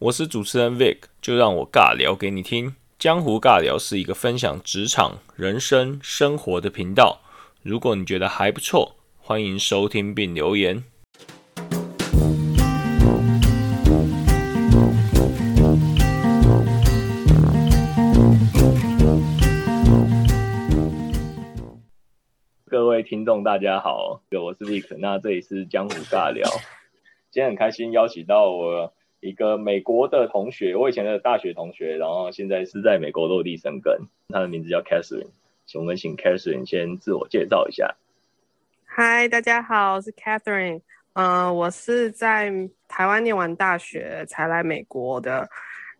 我是主持人 Vic，就让我尬聊给你听。江湖尬聊是一个分享职场、人生、生活的频道。如果你觉得还不错，欢迎收听并留言。各位听众，大家好，我是 Vic，那这里是江湖尬聊。今天很开心邀请到我一个美国的同学，我以前的大学同学，然后现在是在美国落地生根。他的名字叫 Catherine，请我们请 Catherine 先自我介绍一下。嗨，大家好，我是 Catherine。嗯，我是在台湾念完大学才来美国的。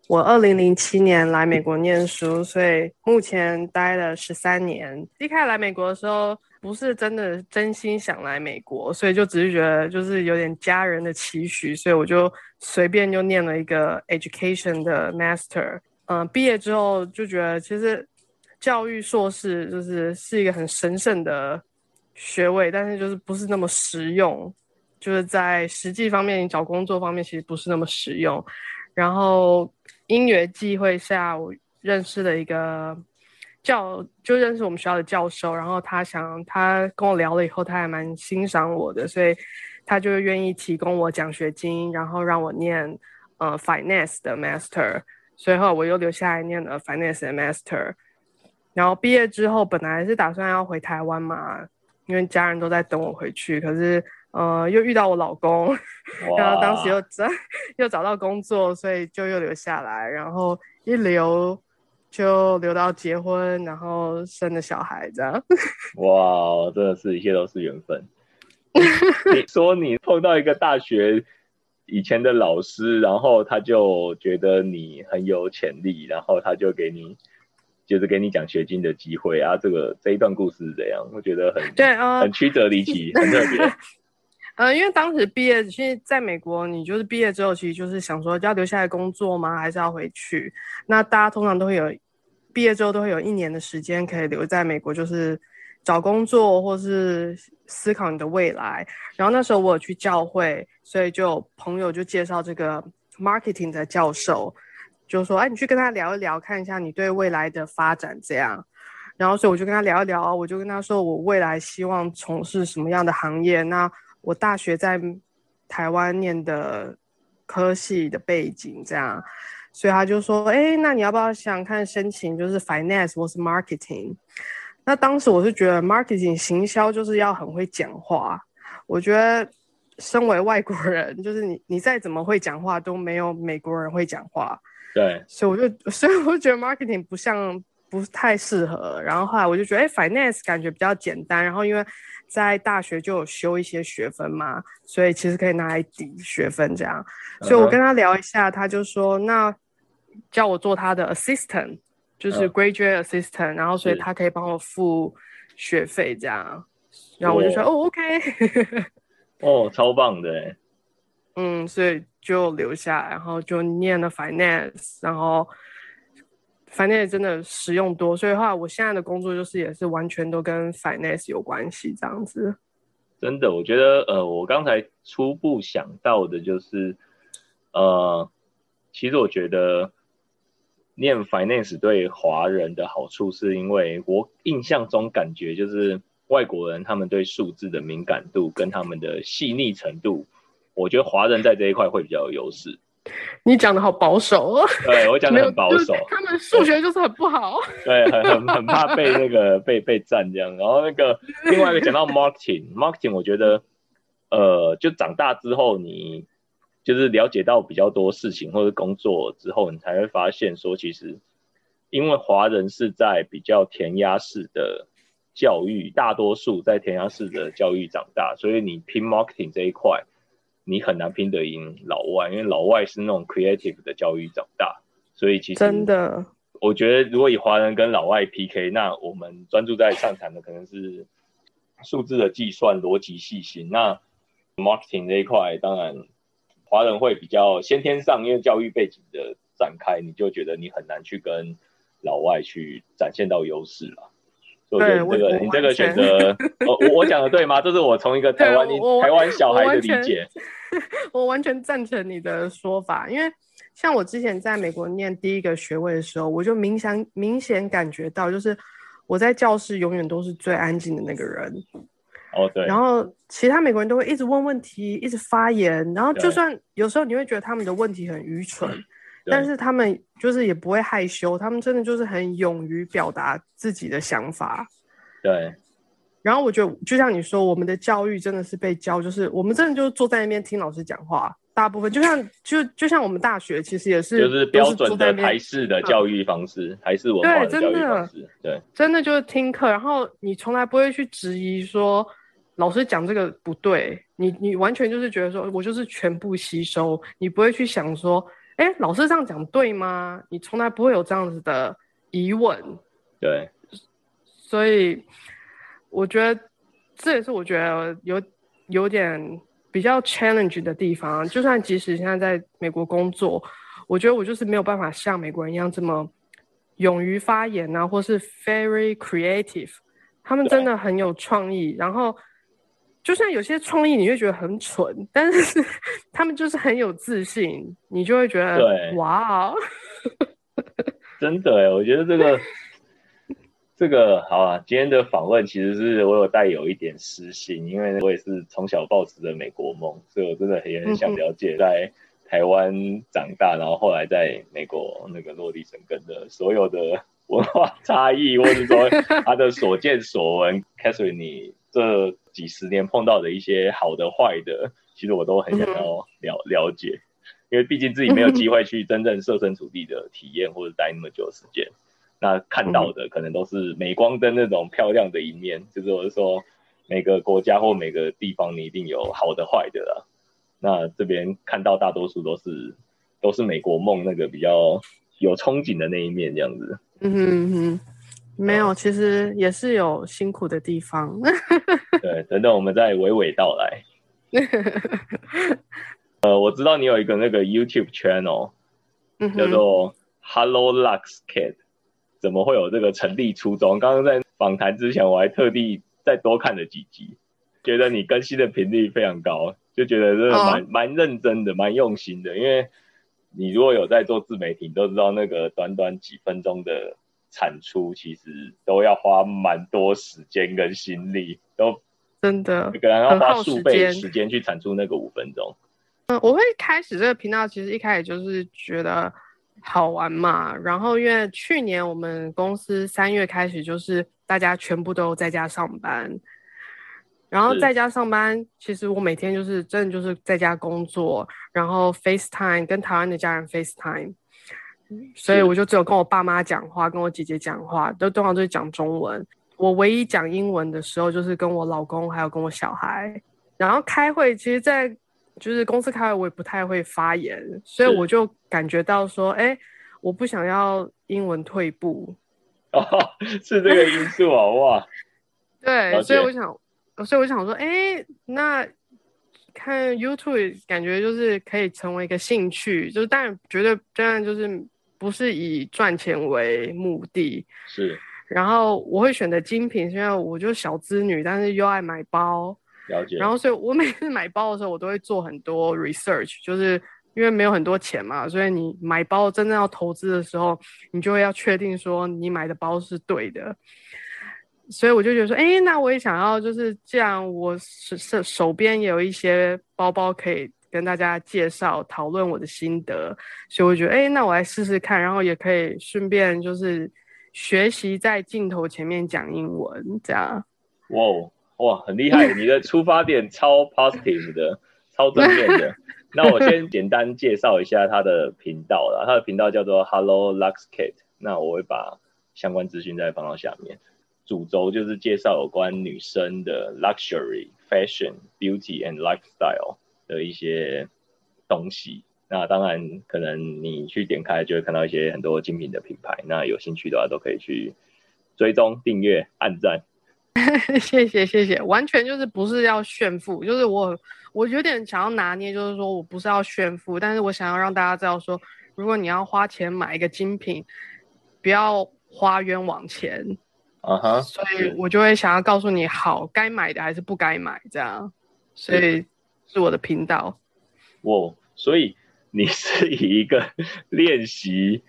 我二零零七年来美国念书，所以目前待了十三年。一开始来美国的时候。不是真的真心想来美国，所以就只是觉得就是有点家人的期许，所以我就随便就念了一个 education 的 master。嗯，毕业之后就觉得其实教育硕士就是是一个很神圣的学位，但是就是不是那么实用，就是在实际方面找工作方面其实不是那么实用。然后因缘际会下，我认识了一个。教就认识我们学校的教授，然后他想他跟我聊了以后，他还蛮欣赏我的，所以他就愿意提供我奖学金，然后让我念呃 finance 的 master，所以后我又留下来念了 finance 的 master。然后毕业之后，本来是打算要回台湾嘛，因为家人都在等我回去，可是呃又遇到我老公，然后当时又找 又找到工作，所以就又留下来，然后一留。就留到结婚，然后生了小孩这样。哇，真的是一切都是缘分。你说你碰到一个大学以前的老师，然后他就觉得你很有潜力，然后他就给你就是给你奖学金的机会啊。这个这一段故事是怎样？我觉得很对啊，很曲折离奇，很特别。呃，因为当时毕业，其实在美国，你就是毕业之后，其实就是想说要留下来工作吗？还是要回去？那大家通常都会有毕业之后都会有一年的时间可以留在美国，就是找工作或是思考你的未来。然后那时候我有去教会，所以就朋友就介绍这个 marketing 的教授，就说：“哎，你去跟他聊一聊，看一下你对未来的发展这样。”然后所以我就跟他聊一聊，我就跟他说我未来希望从事什么样的行业。那我大学在台湾念的科系的背景，这样，所以他就说：“哎，那你要不要想看申请，就是 finance 或是 marketing？” 那当时我是觉得 marketing 行销就是要很会讲话。我觉得身为外国人，就是你你再怎么会讲话，都没有美国人会讲话。对，所以我就 所以我就觉得 marketing 不像不太适合。然后后来我就觉得，哎，finance 感觉比较简单。然后因为在大学就有修一些学分嘛，所以其实可以拿来抵学分这样。所以我跟他聊一下，他就说那叫我做他的 assistant，就是 graduate assistant，然后所以他可以帮我付学费这样。然后我就说哦，OK，哦，超棒的。嗯，所以就留下，然后就念了 finance，然后。finance 真的实用多，所以的话，我现在的工作就是也是完全都跟 finance 有关系这样子。真的，我觉得呃，我刚才初步想到的就是，呃，其实我觉得念 finance 对华人的好处，是因为我印象中感觉就是外国人他们对数字的敏感度跟他们的细腻程度，我觉得华人在这一块会比较有优势。你讲的好保守哦，对我讲的很保守，他们数学就是很不好，对，很很很怕被那个被被占这样。然后那个另外一个讲到 marketing，marketing，我觉得呃，就长大之后，你就是了解到比较多事情或者工作之后，你才会发现说，其实因为华人是在比较填鸭式的教育，大多数在填鸭式的教育长大，所以你拼 marketing 这一块。你很难拼得赢老外，因为老外是那种 creative 的教育长大，所以其实真的，我觉得如果以华人跟老外 PK，那我们专注在上谈的可能是数字的计算、逻辑细心。那 marketing 这一块，当然华人会比较先天上，因为教育背景的展开，你就觉得你很难去跟老外去展现到优势了。对，这个你这个选择，我我讲的对吗？这是我从一个台湾台湾小孩的理解。我完全赞成你的说法，因为像我之前在美国念第一个学位的时候，我就明显明显感觉到，就是我在教室永远都是最安静的那个人。哦，对。然后其他美国人都会一直问问题，一直发言。然后就算有时候你会觉得他们的问题很愚蠢，但是他们就是也不会害羞，他们真的就是很勇于表达自己的想法。对。然后我觉得，就像你说，我们的教育真的是被教，就是我们真的就是坐在那边听老师讲话。大部分就像就就像我们大学其实也是，就是标准的台式的教育方式，台式文化的教育方式。对，真的就是听课，然后你从来不会去质疑说。老师讲这个不对，你你完全就是觉得说，我就是全部吸收，你不会去想说，哎，老师这样讲对吗？你从来不会有这样子的疑问。对，所以我觉得这也是我觉得有有点比较 challenge 的地方。就算即使现在在美国工作，我觉得我就是没有办法像美国人一样这么勇于发言啊，或是 very creative，他们真的很有创意，然后。就像有些创意，你会觉得很蠢，但是 他们就是很有自信，你就会觉得对，哇，真的哎，我觉得这个这个好啊。今天的访问其实是我有带有一点私心，因为我也是从小抱持着美国梦，所以我真的也很想了解在台湾长大，然后后来在美国那个落地生根的所有的 文化差异，或者说他的所见所闻。Catherine，你这几十年碰到的一些好的坏的，其实我都很想要了了解，因为毕竟自己没有机会去真正设身处地的体验或者待那么久的时间，那看到的可能都是镁光灯那种漂亮的一面，就是我是说每个国家或每个地方你一定有好的坏的啦，那这边看到大多数都是都是美国梦那个比较有憧憬的那一面这样子，嗯哼哼。没有，其实也是有辛苦的地方。对，等等，我们再娓娓道来。呃，我知道你有一个那个 YouTube channel，叫做 Hello Lux Kid，怎么会有这个成立初衷？刚刚在访谈之前，我还特地再多看了几集，觉得你更新的频率非常高，就觉得真的蛮蛮认真的，蛮用心的。因为你如果有在做自媒体，都知道那个短短几分钟的。产出其实都要花蛮多时间跟心力，都真的，可能要花数倍时间去产出那个五分钟。嗯，我会开始这个频道，其实一开始就是觉得好玩嘛。然后因为去年我们公司三月开始，就是大家全部都在家上班，然后在家上班，其实我每天就是真的就是在家工作，然后 FaceTime 跟台湾的家人 FaceTime。所以我就只有跟我爸妈讲话，跟我姐姐讲话，都通常都是讲中文。我唯一讲英文的时候，就是跟我老公还有跟我小孩。然后开会，其实，在就是公司开会，我也不太会发言，所以我就感觉到说，哎，我不想要英文退步。哦，是这个因素啊，哇！对，所以我想，所以我想说，哎，那看 YouTube 感觉就是可以成为一个兴趣，就是当然绝对当然就是。不是以赚钱为目的，是。然后我会选择精品，因为我就小资女，但是又爱买包。了解。然后所以我每次买包的时候，我都会做很多 research，就是因为没有很多钱嘛，所以你买包真正要投资的时候，你就会要确定说你买的包是对的。所以我就觉得说，哎，那我也想要，就是这样，我手手边也有一些包包可以。跟大家介绍、讨论我的心得，所以我觉得，哎，那我来试试看，然后也可以顺便就是学习在镜头前面讲英文，这样。哇哇，很厉害！你的出发点超 positive 的，超正面的。那我先简单介绍一下他的频道啦，他的频道叫做 Hello Lux Kate。那我会把相关资讯再放到下面。主轴就是介绍有关女生的 luxury、fashion、beauty and lifestyle。的一些东西，那当然可能你去点开就会看到一些很多精品的品牌，那有兴趣的话都可以去追踪、订阅、按赞。谢谢谢谢，完全就是不是要炫富，就是我我有点想要拿捏，就是说我不是要炫富，但是我想要让大家知道说，如果你要花钱买一个精品，不要花冤枉钱。啊哈，所以我就会想要告诉你，好该买的还是不该买这样，所以。是我的频道，我所以你 是以一个练习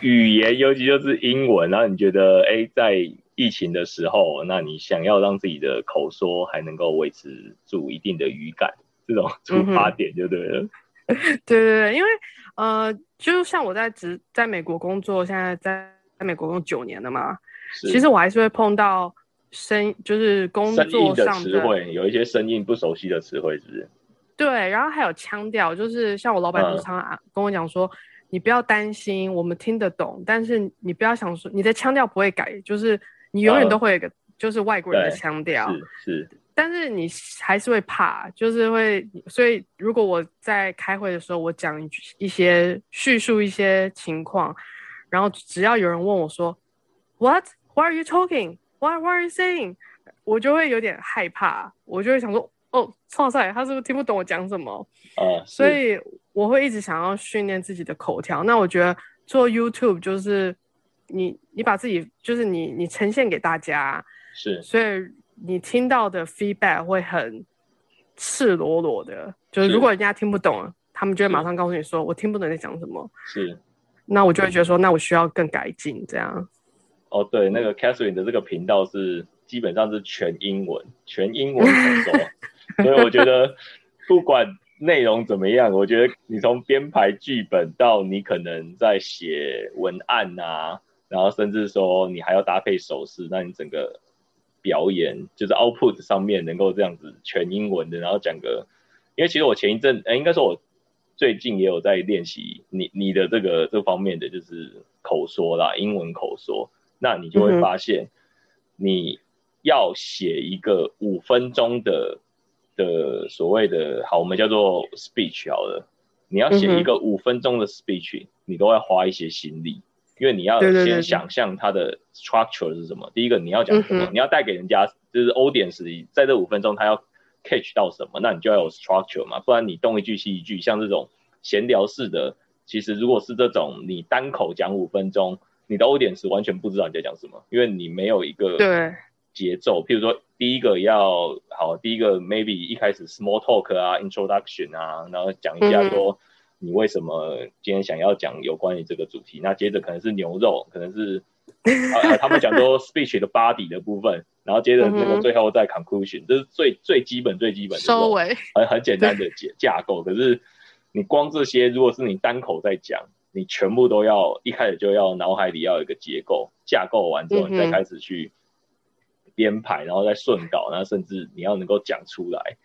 语言，尤其就是英文，然后你觉得，哎，在疫情的时候，那你想要让自己的口说还能够维持住一定的语感，这种出发点就对了。对对对，因为呃，就像我在职在美国工作，现在在在美国工作九年了嘛，其实我还是会碰到生就是工作上的词汇，有一些生硬不熟悉的词汇，是不是？对，然后还有腔调，就是像我老板就常常跟我讲说，你不要担心，我们听得懂，但是你不要想说你的腔调不会改，就是你永远都会有个就是外国人的腔调，是，但是你还是会怕，就是会，所以如果我在开会的时候，我讲一些叙述一些情况，然后只要有人问我说，What? Why are you talking? Why? Why are you saying? 我就会有点害怕，我就会想说。哦，创赛，他是不是听不懂我讲什么？啊，所以我会一直想要训练自己的口条。那我觉得做 YouTube 就是你，你把自己就是你，你呈现给大家，是，所以你听到的 feedback 会很赤裸裸的。就是如果人家听不懂，他们就会马上告诉你说我听不懂你在讲什么。是，那我就会觉得说，那我需要更改进这样。哦，对，那个 Catherine 的这个频道是基本上是全英文，全英文口说。所以我觉得，不管内容怎么样，我觉得你从编排剧本到你可能在写文案啊，然后甚至说你还要搭配手势，那你整个表演就是 output 上面能够这样子全英文的，然后讲个，因为其实我前一阵，哎，应该说我最近也有在练习你你的这个这方面的就是口说啦，英文口说，那你就会发现，你要写一个五分钟的。的所谓的好，我们叫做 speech 好了。你要写一个五分钟的 speech，你都要花一些心力，因为你要先想象它的 structure 是什么。第一个你要讲什么，你要带给人家就是 audience 在这五分钟他要 catch 到什么，那你就要有 structure 嘛，不然你动一句西一句，像这种闲聊式的，其实如果是这种你单口讲五分钟，你的 audience 完全不知道你在讲什么，因为你没有一个对。节奏，譬如说，第一个要好，第一个 maybe 一开始 small talk 啊，introduction 啊，然后讲一下说你为什么今天想要讲有关于这个主题。那接着可能是牛肉，可能是啊，他们讲说 speech 的 body 的部分，然后接着那个最后再 conclusion，这是最最基本最基本的收尾，很很简单的架架构。可是你光这些，如果是你单口在讲，你全部都要一开始就要脑海里要有一个结构架构完之后，你再开始去。编排，然后再顺稿，然后甚至你要能够讲出来，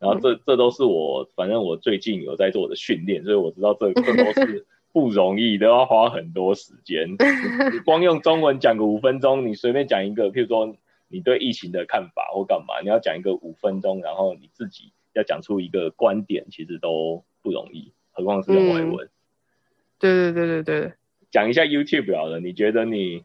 然后这这都是我，反正我最近有在做我的训练，所以我知道这这都是不容易，都要花很多时间。你光用中文讲个五分钟，你随便讲一个，譬如说你对疫情的看法或干嘛，你要讲一个五分钟，然后你自己要讲出一个观点，其实都不容易，何况是用外文。对对对对对，讲一下 YouTube 好了，你觉得你？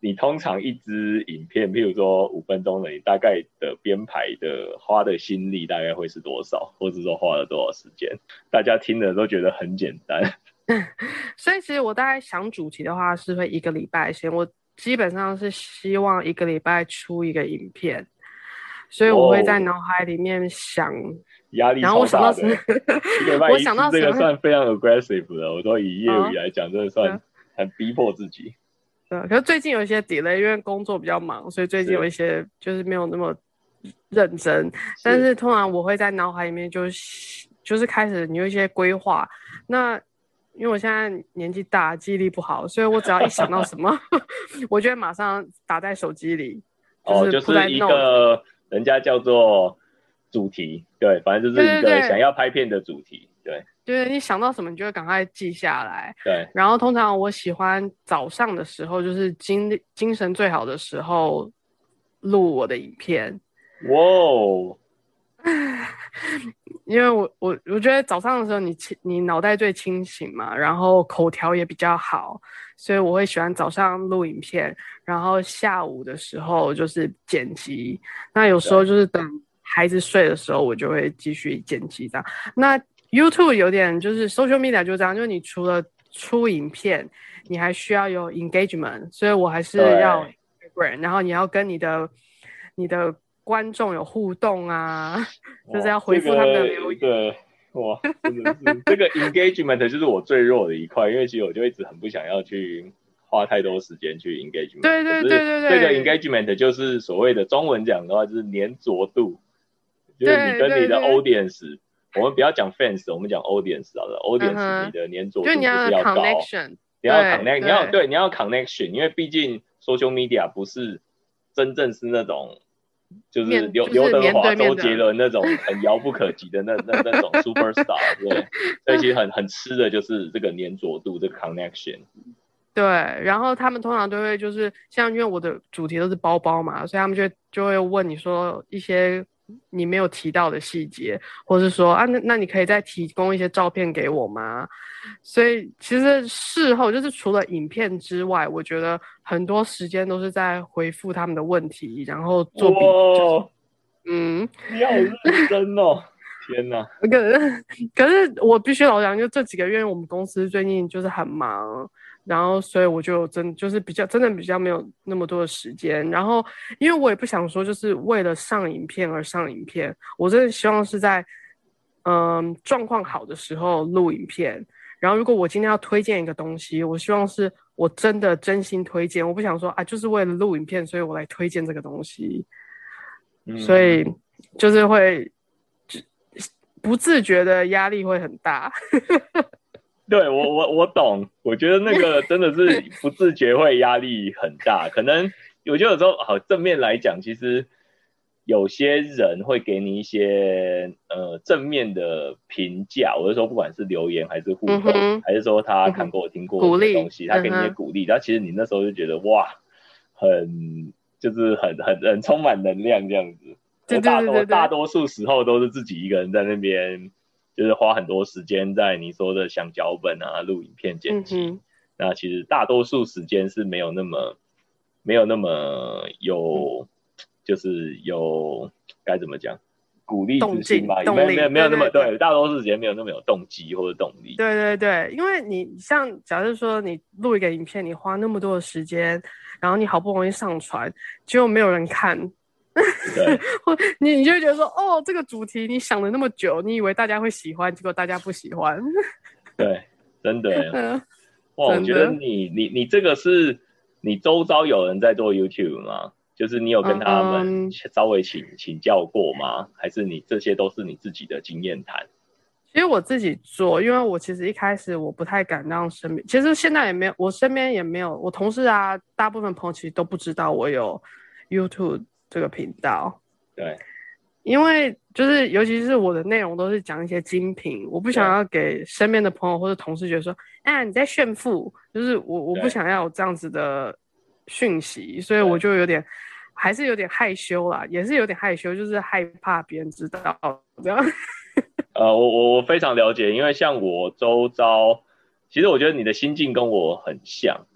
你通常一支影片，譬如说五分钟的，你大概的编排的花的心力大概会是多少，或者说花了多少时间？大家听了都觉得很简单。所以其实我大概想主题的话，是会一个礼拜先，我基本上是希望一个礼拜出一个影片，所以我会在脑海里面想压力超大的。我想到这个算非常 aggressive 的，我说以业余来讲，真的算很逼迫自己。对，可是最近有一些 delay，因为工作比较忙，所以最近有一些就是没有那么认真。但是通常我会在脑海里面就就是开始有一些规划。那因为我现在年纪大，记忆力不好，所以我只要一想到什么，我就会马上打在手机里。哦，就是一个人家叫做主题，对，反正就是一个想要拍片的主题，对。就是你想到什么，你就会赶快记下来。对。然后通常我喜欢早上的时候，就是精精神最好的时候录我的影片。哇哦！因为我我我觉得早上的时候你清你脑袋最清醒嘛，然后口条也比较好，所以我会喜欢早上录影片，然后下午的时候就是剪辑。那有时候就是等孩子睡的时候，我就会继续剪辑这样。那 YouTube 有点就是 social media 就这样，就是你除了出影片，你还需要有 engagement，所以我还是要然后你要跟你的你的观众有互动啊，就是要回复他们的留言。对，哇，真的是这个 engagement 就是我最弱的一块，因为其实我就一直很不想要去花太多时间去 engagement。对对对对对，这个 engagement 就是所谓的中文讲的话，就是粘着度，就是你跟你的 audience，我们不要讲 fans，我们讲 audience 好了，audience 你的粘着度就是要高，你要 connect，你要对你要 connection，因为毕竟 social media 不是真正是那种。就是刘刘德华、周杰伦那种很遥不可及的那那那种 super star，对，所以其实很很吃的就是这个粘着度，这个 connection。对，然后他们通常都会就是像因为我的主题都是包包嘛，所以他们就就会问你说一些你没有提到的细节，或是说啊，那那你可以再提供一些照片给我吗？所以其实事后就是除了影片之外，我觉得很多时间都是在回复他们的问题，然后做笔记。嗯，你好认真哦！天哪！可是可是我必须老讲，就这几个月我们公司最近就是很忙，然后所以我就真就是比较真的比较没有那么多的时间。然后因为我也不想说就是为了上影片而上影片，我真的希望是在嗯状况好的时候录影片。然后，如果我今天要推荐一个东西，我希望是我真的真心推荐，我不想说啊，就是为了录影片，所以我来推荐这个东西。所以就是会不自觉的压力会很大。对我，我我懂。我觉得那个真的是 不自觉会压力很大。可能我觉得有时候好正面来讲，其实。有些人会给你一些呃正面的评价，我是说不管是留言还是互动，还是说他看过听过的东西，他给你一些鼓励，然后其实你那时候就觉得哇，很就是很很很充满能量这样子。我大多大多数时候都是自己一个人在那边，就是花很多时间在你说的想脚本啊、录影片、剪辑。那其实大多数时间是没有那么没有那么有。就是有该怎么讲，鼓励之心吧，没有没有没有那么对，大多数时间没有那么有动机或者动力。对对对，因为你像假设说你录一个影片，你花那么多的时间，然后你好不容易上传，结果没有人看，对，或你你就觉得说，哦，这个主题你想了那么久，你以为大家会喜欢，结果大家不喜欢。对，真的。嗯哇，我觉得你你你这个是你周遭有人在做 YouTube 吗？就是你有跟他们稍微请请教过吗？还是你这些都是你自己的经验谈？其实我自己做，因为我其实一开始我不太敢让身边，其实现在也没有，我身边也没有，我同事啊，大部分朋友其实都不知道我有 YouTube 这个频道。对，因为就是尤其是我的内容都是讲一些精品，我不想要给身边的朋友或者同事觉得说，哎，你在炫富，就是我我不想要有这样子的。讯息，所以我就有点，还是有点害羞啦，也是有点害羞，就是害怕别人知道这样。呃，我我我非常了解，因为像我周遭，其实我觉得你的心境跟我很像。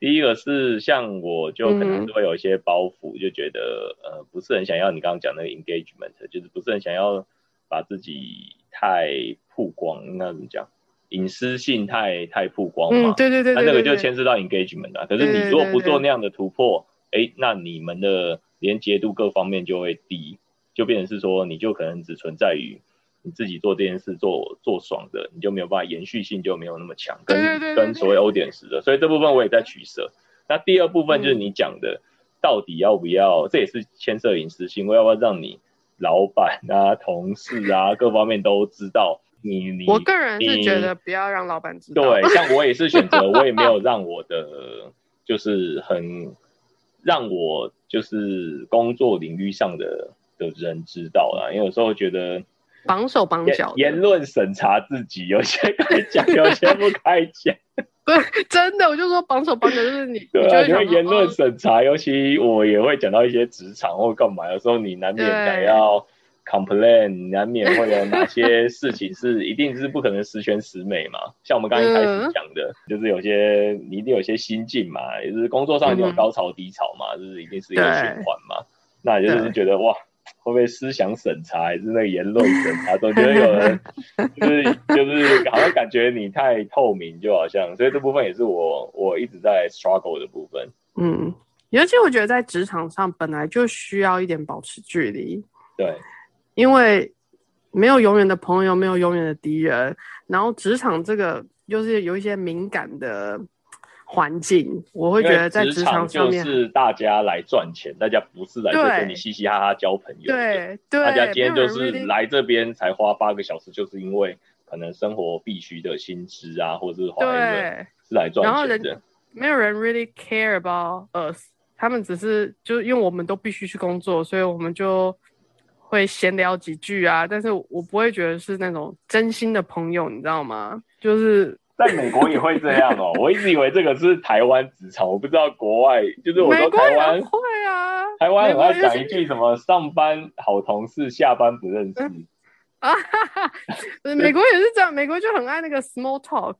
第一个是像我就可能会有一些包袱，就觉得呃不是很想要你刚刚讲那个 engagement，就是不是很想要把自己太曝光，应该怎么讲？隐私性太太曝光嘛？对对对，那那个就牵涉到 engagement 啊。可是你如果不做那样的突破，哎，那你们的连接度各方面就会低，就变成是说，你就可能只存在于你自己做这件事做做爽的，你就没有办法延续性就没有那么强，跟跟所谓欧点时的。所以这部分我也在取舍。那第二部分就是你讲的，到底要不要？这也是牵涉隐私性，我要不要让你老板啊、同事啊各方面都知道？你你我个人是觉得不要让老板知道。对，像我也是选择，我也没有 让我的就是很让我就是工作领域上的的人知道啦，因为有时候觉得绑手绑脚，言论审查自己，有些该讲，有些不该讲。对，真的，我就说绑手绑脚就是你，对啊，因为言论审查，尤其我也会讲到一些职场或干嘛，有时候你难免得要。complain 难免会有哪些事情是一定是不可能十全十美嘛？像我们刚一开始讲的，就是有些你一定有些心境嘛，也是工作上一定有高潮低潮嘛，就是一定是一个循环嘛。那也就是觉得哇，会不会思想审查还是那个言论审查？总觉得有人 就是就是好像感觉你太透明，就好像，所以这部分也是我我一直在 struggle 的部分。嗯，尤其我觉得在职场上本来就需要一点保持距离。对。因为没有永远的朋友，没有永远的敌人。然后职场这个又是有一些敏感的环境，我会觉得在职场上面就是大家来赚钱，大家不是来这跟你嘻嘻哈哈交朋友。对对，大家今天就是来这边才花八个小时，就是因为可能生活必须的薪资啊，或者是花是来赚钱的。没有人 really care about us，他们只是就是因为我们都必须去工作，所以我们就会闲聊几句啊。但是我不会觉得是那种真心的朋友，你知道吗？就是在美国也会这样哦。我一直以为这个是台湾职场，我不知道国外就是我说台湾会啊，台湾很爱讲一句什么上班好同事，下班不认识 啊。美国也是这样，美国就很爱那个 small talk。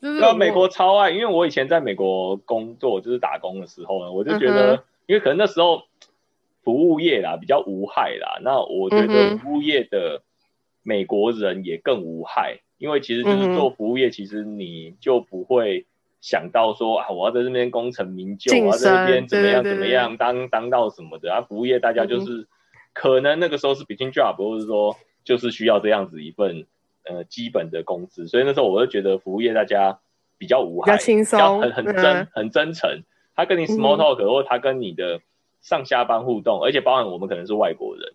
那美国超爱，因为我以前在美国工作，就是打工的时候呢，我就觉得，因为可能那时候服务业啦比较无害啦，那我觉得服务业的美国人也更无害，因为其实就是做服务业，其实你就不会想到说啊，我要在这边功成名就，我要在这边怎么样怎么样当当到什么的啊，服务业大家就是可能那个时候是 between job，或者说就是需要这样子一份。呃，基本的工资，所以那时候我就觉得服务业大家比较无害，比较轻松，很很真，很真诚。他跟你 small talk，或他跟你的上下班互动，而且包含我们可能是外国人，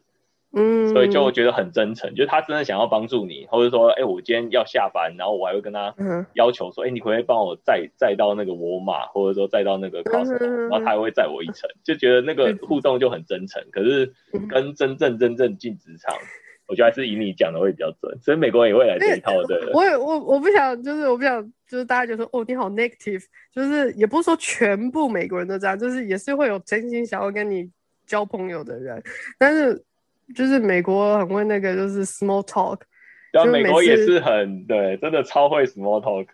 嗯，所以就觉得很真诚，就是他真的想要帮助你，或者说，哎，我今天要下班，然后我还会跟他要求说，哎，你可不可以帮我载载到那个沃尔玛，或者说载到那个 Costco，然后他还会载我一程，就觉得那个互动就很真诚。可是跟真正真正进职场。我觉得还是以你讲的会比较准，所以美国人也会来这一套的。我我我不想，就是我不想，就是大家就说哦，你好 negative，就是也不是说全部美国人都这样，就是也是会有真心想要跟你交朋友的人，但是就是美国很会那个，就是 small talk。对，美国也是很对，真的超会 small talk。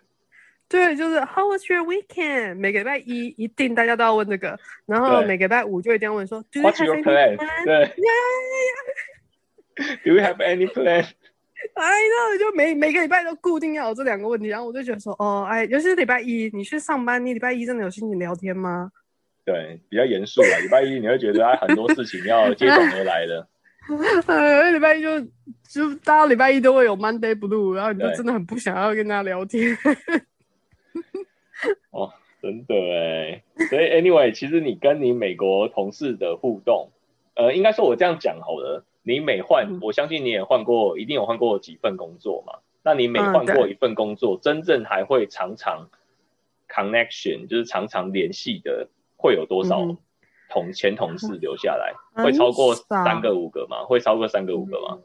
对，就是 How was your weekend？每个礼拜一一定大家都要问这个，然后每个礼拜五就一定要问说 Do you have any plan？对。Do you have any plan? I know，就每每个礼拜都固定要有这两个问题，然后我就觉得说，哦，哎，尤其是礼拜一，你去上班，你礼拜一真的有心情聊天吗？对，比较严肃啊。礼拜一你会觉得哎，很多事情要接踵而来的。呃，礼拜一就就大家礼拜一都会有 Monday Blue，然后你就真的很不想要跟大家聊天。哦，真的哎。所以 Anyway，其实你跟你美国同事的互动。呃，应该说，我这样讲好了。你每换，我相信你也换过，一定有换过几份工作嘛？那你每换过一份工作，真正还会常常 connection，就是常常联系的，会有多少同前同事留下来？会超过三个五个吗？会超过三个五个吗？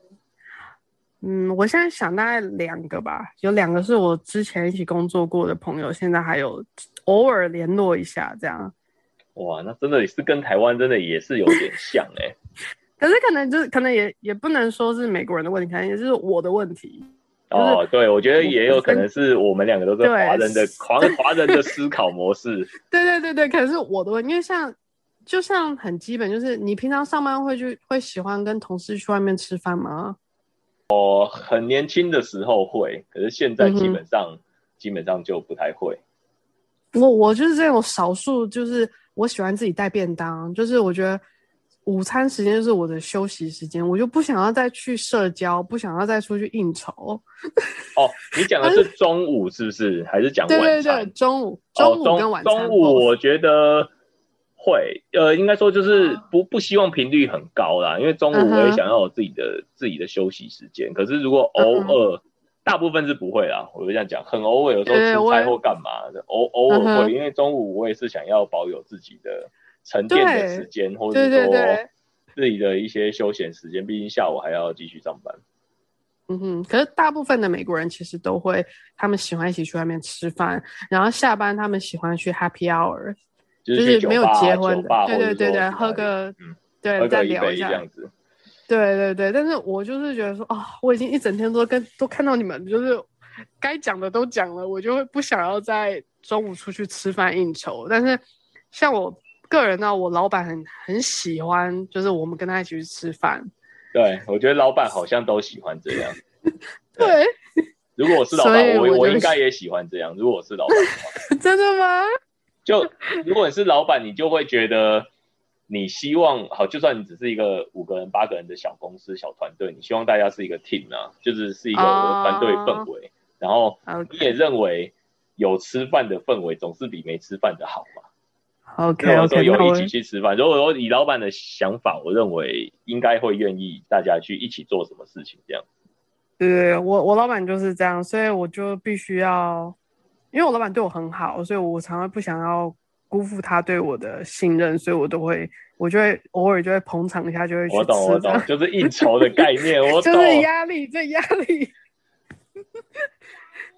嗯，我现在想大概两个吧，有两个是我之前一起工作过的朋友，现在还有偶尔联络一下这样。哇，那真的是跟台湾真的也是有点 像哎，可是可能就是可能也也不能说是美国人的问题，可能也是我的问题。哦，对，我觉得也有可能是我们两个都是华人的 华华人的思考模式。对对对对，可能是我的问题，因为像就像很基本，就是你平常上班会去会喜欢跟同事去外面吃饭吗？我很年轻的时候会，可是现在基本上基本上就不太会。我我就是这种少数，就是我喜欢自己带便当，就是我觉得午餐时间就是我的休息时间，我就不想要再去社交，不想要再出去应酬。哦，你讲的 是中午是不是？还是讲晚餐？对对对，中午中午跟晚中午我觉得会，呃，应该说就是不不希望频率很高啦，因为中午我也想要有自己的自己的休息时间。可是如果偶尔。大部分是不会啦，我就这样讲，很偶尔，有时候出差或干嘛的，偶偶尔会，因为中午我也是想要保有自己的沉淀的时间，或者说自己的一些休闲时间，毕竟下午还要继续上班。嗯哼，可是大部分的美国人其实都会，他们喜欢一起去外面吃饭，然后下班他们喜欢去 Happy Hour，就是没有结婚的，对对对对，喝个，对，再聊一下这样子。对对对，但是我就是觉得说啊，我已经一整天都跟都看到你们，就是该讲的都讲了，我就会不想要在中午出去吃饭应酬。但是像我个人呢，我老板很很喜欢，就是我们跟他一起去吃饭。对，我觉得老板好像都喜欢这样。对，如果我是老板，我我应该也喜欢这样。如果我是老板的话，真的吗？就如果你是老板，你就会觉得。你希望好，就算你只是一个五个人、八个人的小公司、小团队，你希望大家是一个 team 啊，就是是一个团队氛围。然后你也认为有吃饭的氛围总是比没吃饭的好嘛？OK OK，有一起去吃饭。如果说以老板的想法，我认为应该会愿意大家去一起做什么事情这样。对，我我老板就是这样，所以我就必须要，因为我老板对我很好，所以我常常不想要辜负他对我的信任，所以我都会，我就会偶尔就会捧场一下，就会去吃。我懂我懂，就是应酬的概念，我懂。就是压力，这压力。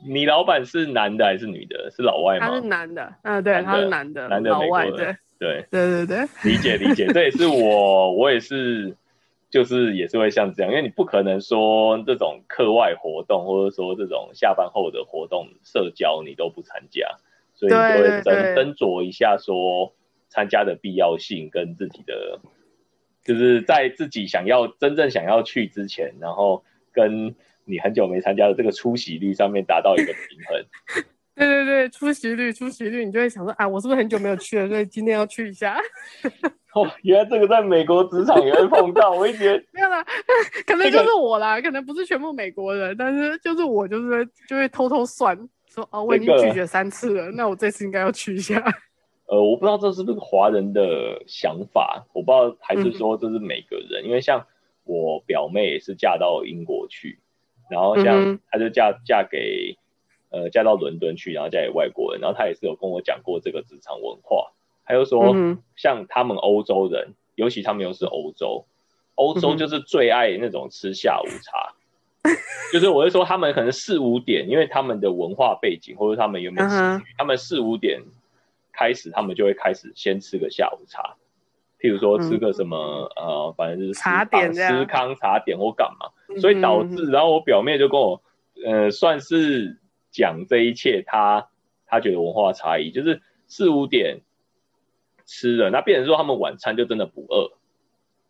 你老板是男的还是女的？是老外吗？他是男的，嗯，对，他是男的，男的，老外，对，对，对，对，对，理解，理解，这也是我，我也是，就是也是会像这样，因为你不可能说这种课外活动，或者说这种下班后的活动社交你都不参加，所以就会斟斟酌一下说参加的必要性跟自己的，就是在自己想要真正想要去之前，然后跟。你很久没参加的这个出席率上面达到一个平衡，对对对，出席率出席率，你就会想说啊，我是不是很久没有去了，所以今天要去一下。哦，原来这个在美国职场也会碰到，我一觉得没有啦，可能就是我啦，可能不是全部美国人，但是就是我就是就会偷偷算说哦，我已经拒绝三次了，那我这次应该要去一下。呃，我不知道这是不是华人的想法，我不知道还是说这是每个人，因为像我表妹也是嫁到英国去。然后像她就嫁嫁给呃嫁到伦敦去，然后嫁给外国人，然后他也是有跟我讲过这个职场文化，他就说像他们欧洲人，尤其他们又是欧洲，欧洲就是最爱那种吃下午茶，就是我是说他们可能四五点，因为他们的文化背景或者他们有没有他们四五点开始，他们就会开始先吃个下午茶。譬如说吃个什么呃，反正就是茶点、吃康茶点或干嘛，所以导致，然后我表妹就跟我呃，算是讲这一切，他他觉得文化差异就是四五点吃了，那变成说他们晚餐就真的不饿，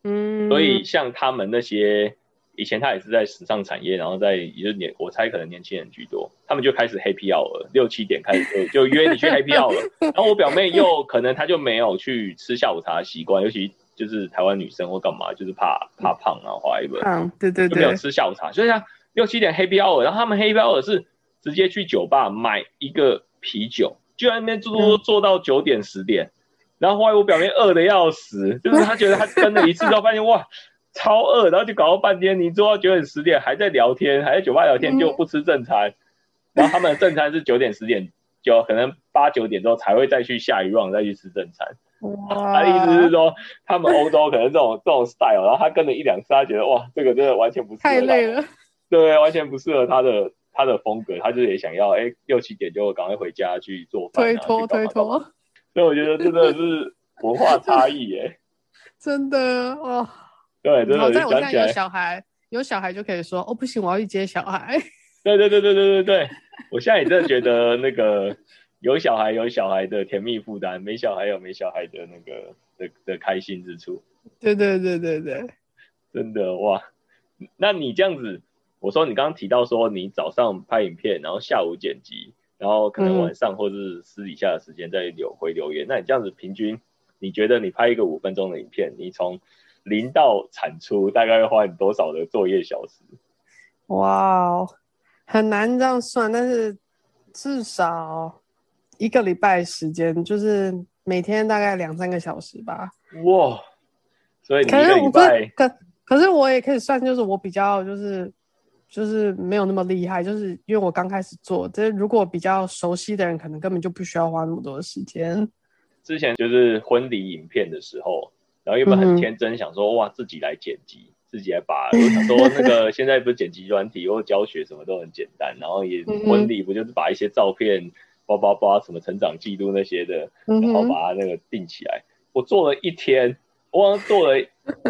嗯，所以像他们那些。以前他也是在时尚产业，然后在也就年，我猜可能年轻人居多，他们就开始 Happy Hour，六七点开始就就约你去 Happy Hour，然后我表妹又可能她就没有去吃下午茶的习惯，尤其就是台湾女生或干嘛，就是怕怕胖啊，或一个，嗯，对对。对，没有吃下午茶，所以像六七点 Happy Hour，然后他们 Happy Hour 是直接去酒吧买一个啤酒，就在那边坐坐坐到九点十点，然后后来我表妹饿的要死，就是她觉得她跟了一次之后发现哇。超饿，然后就搞了半天，你做到九点十点还在聊天，还在酒吧聊天，就不吃正餐。然后他们的正餐是九点十点，就可能八九点之后才会再去下一 round 再去吃正餐。他的意思是说，他们欧洲可能这种这种 style，然后他跟了一两次，他觉得哇，这个真的完全不适合。太累了。对，完全不适合他的他的风格，他就也想要哎六七点就赶快回家去做饭。推脱推脱。所以我觉得真的是文化差异耶。真的哇。对，真的。在我现在有小孩，有小孩就可以说哦，不行，我要去接小孩。对对对对对对对，我现在也真的觉得那个 有小孩有小孩的甜蜜负担，没小孩有没小孩的那个的的开心之处。对对对对对，真的哇！那你这样子，我说你刚刚提到说你早上拍影片，然后下午剪辑，然后可能晚上或者是私底下的时间再留回留言，那你这样子平均，你觉得你拍一个五分钟的影片，你从零到产出大概会花你多少的作业小时？哇，很难这样算，但是至少一个礼拜时间，就是每天大概两三个小时吧。哇，所以一个礼拜可可是我也可以算，就是我比较就是就是没有那么厉害，就是因为我刚开始做，这如果比较熟悉的人，可能根本就不需要花那么多的时间。之前就是婚礼影片的时候。然后又不很天真，想说哇，自己来剪辑，自己来把。我想说那个 现在不是剪辑软体或教学什么都很简单，然后也婚礼不就是把一些照片、包包包什么成长记录那些的，然后把它那个定起来。我做了一天，我做了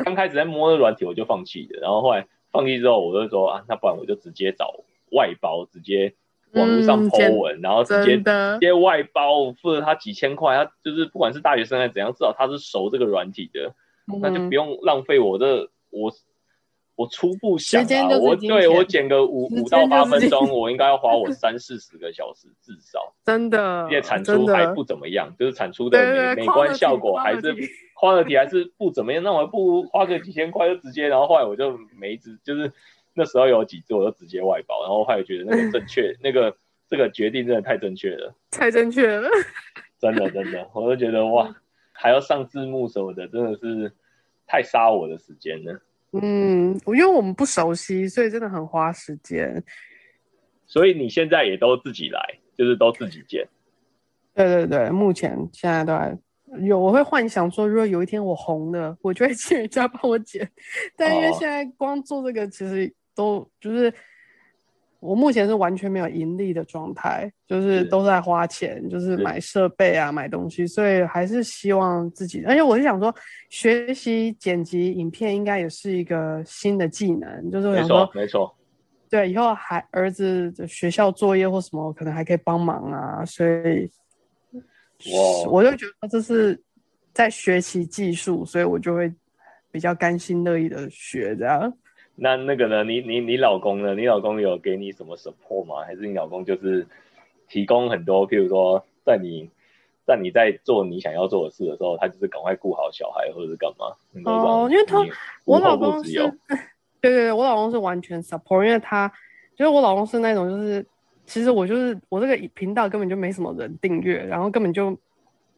刚开始在摸那软体我就放弃了，然后后来放弃之后，我就说啊，那不然我就直接找外包，直接。网络上 po 文，然后直接直接外包，付了他几千块，他就是不管是大学生还是怎样，至少他是熟这个软体的，那就不用浪费我的我我初步想啊，我对我剪个五五到八分钟，我应该要花我三四十个小时至少，真的，因为产出还不怎么样，就是产出的美美观效果还是 quality 还是不怎么样，那我不如花个几千块就直接，然后后来我就没直，就是那时候有几只我就直接外包，然后后来觉得那个正确，那个这个决定真的太正确了，太正确了，真的真的，我就觉得哇，还要上字幕什么的，真的是太杀我的时间了。嗯，因为我们不熟悉，所以真的很花时间。所以你现在也都自己来，就是都自己剪。对对对，目前现在都还有，我会幻想说，如果有一天我红了，我就会请人家帮我剪。但因为现在光做这个，其实都就是我目前是完全没有盈利的状态，就是都在花钱，就是买设备啊，买东西，所以还是希望自己。而且我是想说，学习剪辑影片应该也是一个新的技能，就是我想说，没错。对，以后孩儿子的学校作业或什么，可能还可以帮忙啊，所以，我我就觉得这是在学习技术，所以我就会比较甘心乐意的学这样。那那个呢？你你你老公呢？你老公有给你什么 support 吗？还是你老公就是提供很多，譬如说，在你在你在做你想要做的事的时候，他就是赶快顾好小孩或者是干嘛？哦，因为他我老公是。对对对，我老公是完全 support，因为他就是我老公是那种就是，其实我就是我这个频道根本就没什么人订阅，然后根本就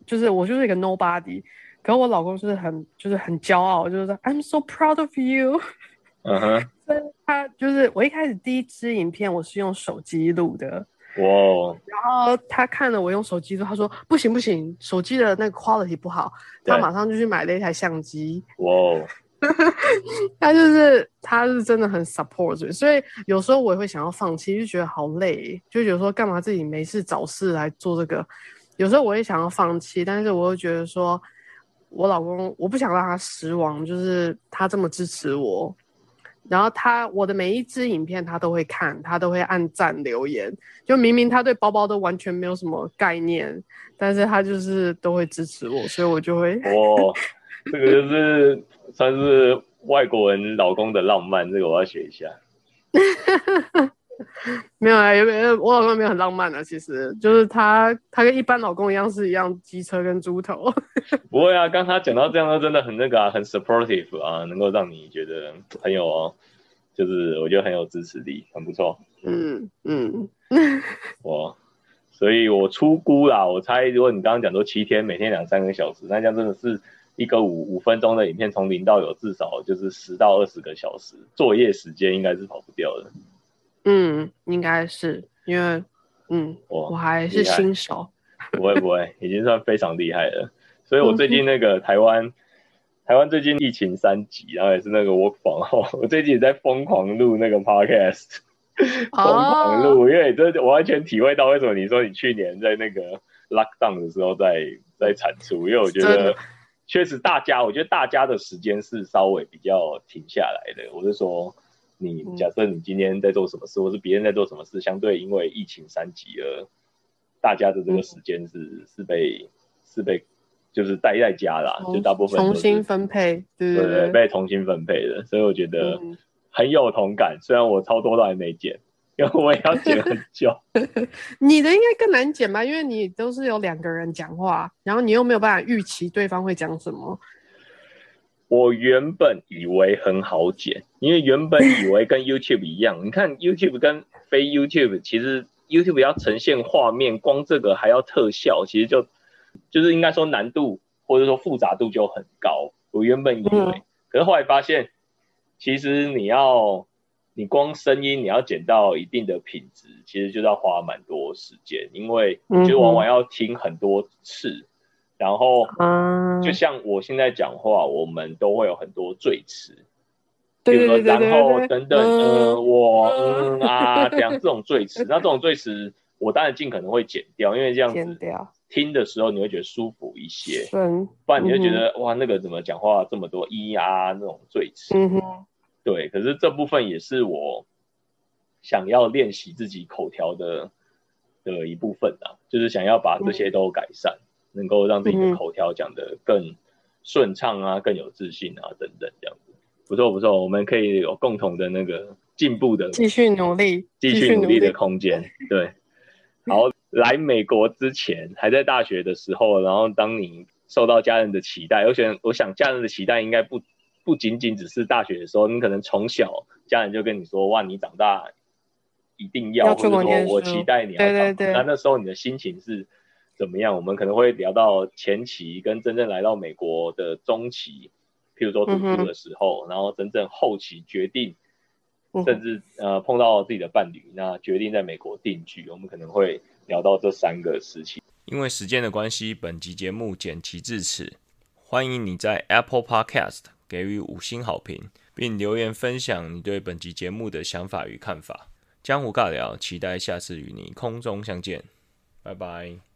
就是我就是一个 nobody，可我老公就是很就是很骄傲，就是说 I'm so proud of you。嗯哼。所以他就是我一开始第一支影片我是用手机录的。哇。然后他看了我用手机之后，他说不行不行，手机的那个 quality 不好，他马上就去买了一台相机。哇。他就是他是真的很 support，所以有时候我也会想要放弃，就觉得好累，就有时候干嘛自己没事找事来做这个。有时候我也想要放弃，但是我又觉得说，我老公我不想让他失望，就是他这么支持我，然后他我的每一支影片他都会看，他都会按赞留言，就明明他对包包都完全没有什么概念，但是他就是都会支持我，所以我就会，这个就是。算是外国人老公的浪漫，这个我要学一下。没有啊，有没有？我老公没有很浪漫啊，其实就是他，他跟一般老公一样，是一样机车跟猪头。不会啊，刚他讲到这样，他真的很那个啊，很 supportive 啊，能够让你觉得很有，就是我觉得很有支持力，很不错。嗯嗯。我，所以我出估啦，我猜如果你刚刚讲说七天，每天两三个小时，那这样真的是。一个五五分钟的影片，从零到有至少就是十到二十个小时，作业时间应该是跑不掉的。嗯，应该是因为，嗯，我我还是新手，不会不会，已经算非常厉害了。所以我最近那个台湾，台湾最近疫情三级，然后也是那个 work from home，我最近也在疯狂录那个 podcast，疯狂录，因为这我完全体会到为什么你说你去年在那个 lockdown 的时候在在产出，因为我觉得。确实，大家我觉得大家的时间是稍微比较停下来的。我是说，你假设你今天在做什么事，或是别人在做什么事，相对因为疫情三级而大家的这个时间是是被是被就是待在家啦，就大部分重新分配，对对对，被重新分配的。所以我觉得很有同感，虽然我超多都还没剪。因为我也要剪很久，你的应该更难剪吧？因为你都是有两个人讲话，然后你又没有办法预期对方会讲什么。我原本以为很好剪，因为原本以为跟 YouTube 一样，你看 YouTube 跟非 YouTube，其实 YouTube 要呈现画面，光这个还要特效，其实就就是应该说难度或者说复杂度就很高。我原本以为，可是后来发现，其实你要。你光声音你要剪到一定的品质，其实就要花蛮多时间，因为就往往要听很多次，然后就像我现在讲话，我们都会有很多赘词，然后等等，呃，我嗯啊 这样这种赘词，那这种赘词我当然尽可能会剪掉，因为这样子听的时候你会觉得舒服一些，不然你就觉得哇那个怎么讲话这么多咿啊那种赘词。对，可是这部分也是我想要练习自己口条的的一部分啊，就是想要把这些都改善，能够让自己的口条讲得更顺畅啊，更有自信啊，等等这样子，不错不错，我们可以有共同的那个进步的，继续努力，继续努力的空间。对，好，来美国之前还在大学的时候，然后当你受到家人的期待，而且我想家人的期待应该不不仅仅只是大学的时候，你可能从小家人就跟你说，哇，你长大一定要，或者说我期待你要，对对对，那那时候你的心情是怎么样？我们可能会聊到前期跟真正来到美国的中期，譬如说读书的时候，然后真正后期决定，甚至呃碰到自己的伴侣，那决定在美国定居，我们可能会聊到这三个时期。因为时间的关系，本集节目剪辑至此。欢迎你在 Apple Podcast 给予五星好评，并留言分享你对本集节目的想法与看法。江湖尬聊，期待下次与你空中相见。拜拜。